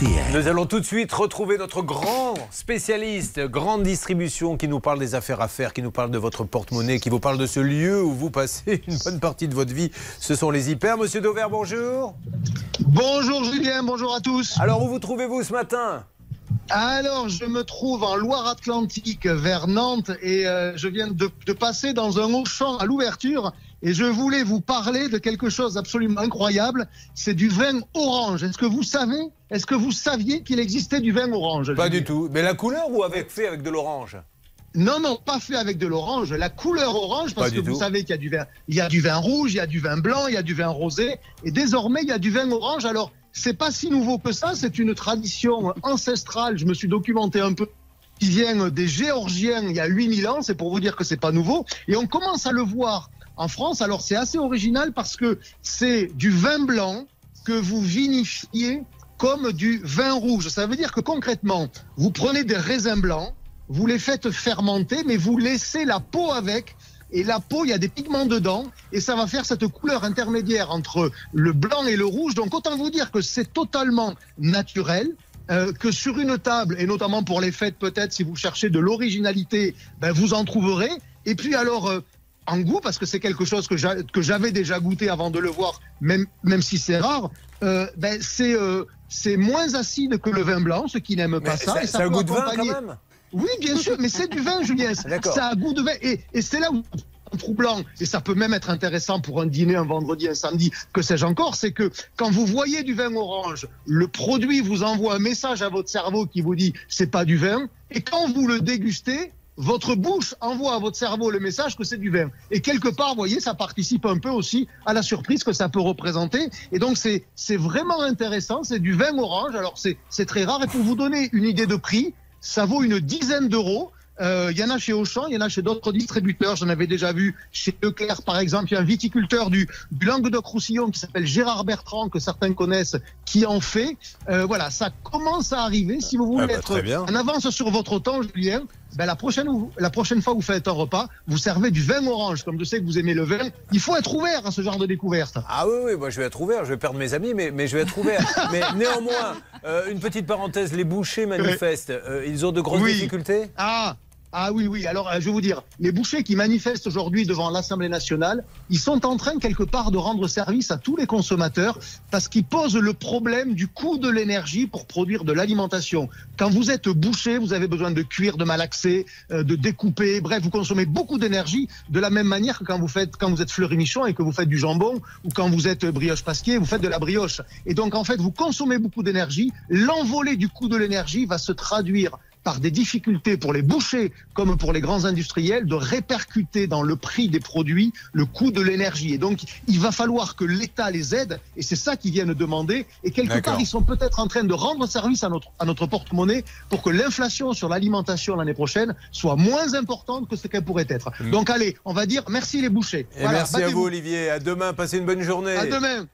RTL. Nous allons tout de suite retrouver notre grand spécialiste, grande distribution, qui nous parle des affaires à faire, qui nous parle de votre porte-monnaie, qui vous parle de ce lieu où vous passez une bonne partie de votre vie. Ce sont les hyper. Monsieur Dover, bonjour. Bonjour Julien, bonjour à tous. Alors, où vous trouvez-vous ce matin? Alors, je me trouve en Loire-Atlantique vers Nantes et euh, je viens de, de passer dans un Auchan à l'ouverture et je voulais vous parler de quelque chose d'absolument incroyable. C'est du vin orange. Est-ce que vous savez Est-ce que vous saviez qu'il existait du vin orange Pas du tout. Mais la couleur ou avec fait avec de l'orange? Non, non, pas fait avec de l'orange. La couleur orange, parce que vous savez qu'il y a du vin, il y a du vin rouge, il y a du vin blanc, il y a du vin rosé, et désormais il y a du vin orange. Alors, c'est pas si nouveau que ça. C'est une tradition ancestrale. Je me suis documenté un peu. Qui vient des Géorgiens il y a 8000 ans. C'est pour vous dire que c'est pas nouveau. Et on commence à le voir en France. Alors, c'est assez original parce que c'est du vin blanc que vous vinifiez comme du vin rouge. Ça veut dire que concrètement, vous prenez des raisins blancs, vous les faites fermenter, mais vous laissez la peau avec. Et la peau, il y a des pigments dedans, et ça va faire cette couleur intermédiaire entre le blanc et le rouge. Donc autant vous dire que c'est totalement naturel. euh, que sur une table, et notamment pour les fêtes peut-être, si vous cherchez de l'originalité, ben, vous en trouverez. Et puis alors, euh, en goût, parce que c'est quelque chose que j'a- que j'avais déjà goûté avant de le voir, même, même si c'est rare, euh, ben, c'est euh, moins acide que le vin blanc, ceux qui n'aiment pas ça. ça, et ça a peut goût de vin quand même oui, bien sûr, mais c'est du vin, Julien. Ça a goût de vin. Et, et c'est là où un troublant, et ça peut même être intéressant pour un dîner un vendredi, un samedi, que sais-je encore, c'est que quand vous voyez du vin orange, le produit vous envoie un message à votre cerveau qui vous dit c'est pas du vin, et quand vous le dégustez, votre bouche envoie à votre cerveau le message que c'est du vin. Et quelque part, vous voyez, ça participe un peu aussi à la surprise que ça peut représenter. Et donc, c'est, c'est vraiment intéressant. C'est du vin orange. Alors, c'est, c'est très rare. Et pour vous donner une idée de prix, ça vaut une dizaine d'euros. Euh, Il y en a chez Auchan, il y en a chez d'autres distributeurs. J'en avais déjà vu chez Leclerc, par exemple. Il y a un viticulteur du, du Languedoc-Roussillon qui s'appelle Gérard Bertrand, que certains connaissent, qui en fait. Euh, voilà, ça commence à arriver. Si vous voulez Ah bah, être bien. en avance sur votre temps, Julien, ben la, prochaine, la prochaine fois que vous faites un repas, vous servez du vin orange. Comme je sais que vous aimez le vin, il faut être ouvert à ce genre de découverte. Ah oui, oui, moi je vais être ouvert, je vais perdre mes amis, mais, mais je vais être ouvert. mais néanmoins, euh, une petite parenthèse, les bouchers manifestent, euh, ils ont de grosses Oui. difficultés? Ah ah oui, oui. Alors, euh, je vais vous dire, les bouchers qui manifestent aujourd'hui devant l'Assemblée nationale, ils sont en train quelque part de rendre service à tous les consommateurs parce qu'ils posent le problème du coût de l'énergie pour produire de l'alimentation. Quand vous êtes boucher, vous avez besoin de cuire, de malaxer, euh, de découper. Bref, vous consommez beaucoup d'énergie de la même manière que quand vous faites, quand vous êtes fleury-michon et que vous faites du jambon ou quand vous êtes brioche pasquier, vous faites de la brioche. Et donc, en fait, vous consommez beaucoup d'énergie. L'envolée du coût de l'énergie va se traduire par des difficultés pour les bouchers comme pour les grands industriels de répercuter dans le prix des produits le coût de l'énergie. Et donc, il va falloir que l'État les aide, et c'est ça qu'ils viennent demander. Et quelque part, ils sont peut-être en train de rendre service à notre, à notre porte-monnaie pour que l'inflation sur l'alimentation l'année prochaine soit moins importante que ce qu'elle pourrait être. Mm. Donc, allez, on va dire merci les bouchers. Et Voilà, merci à vous Olivier, à demain, passez une bonne journée. À demain.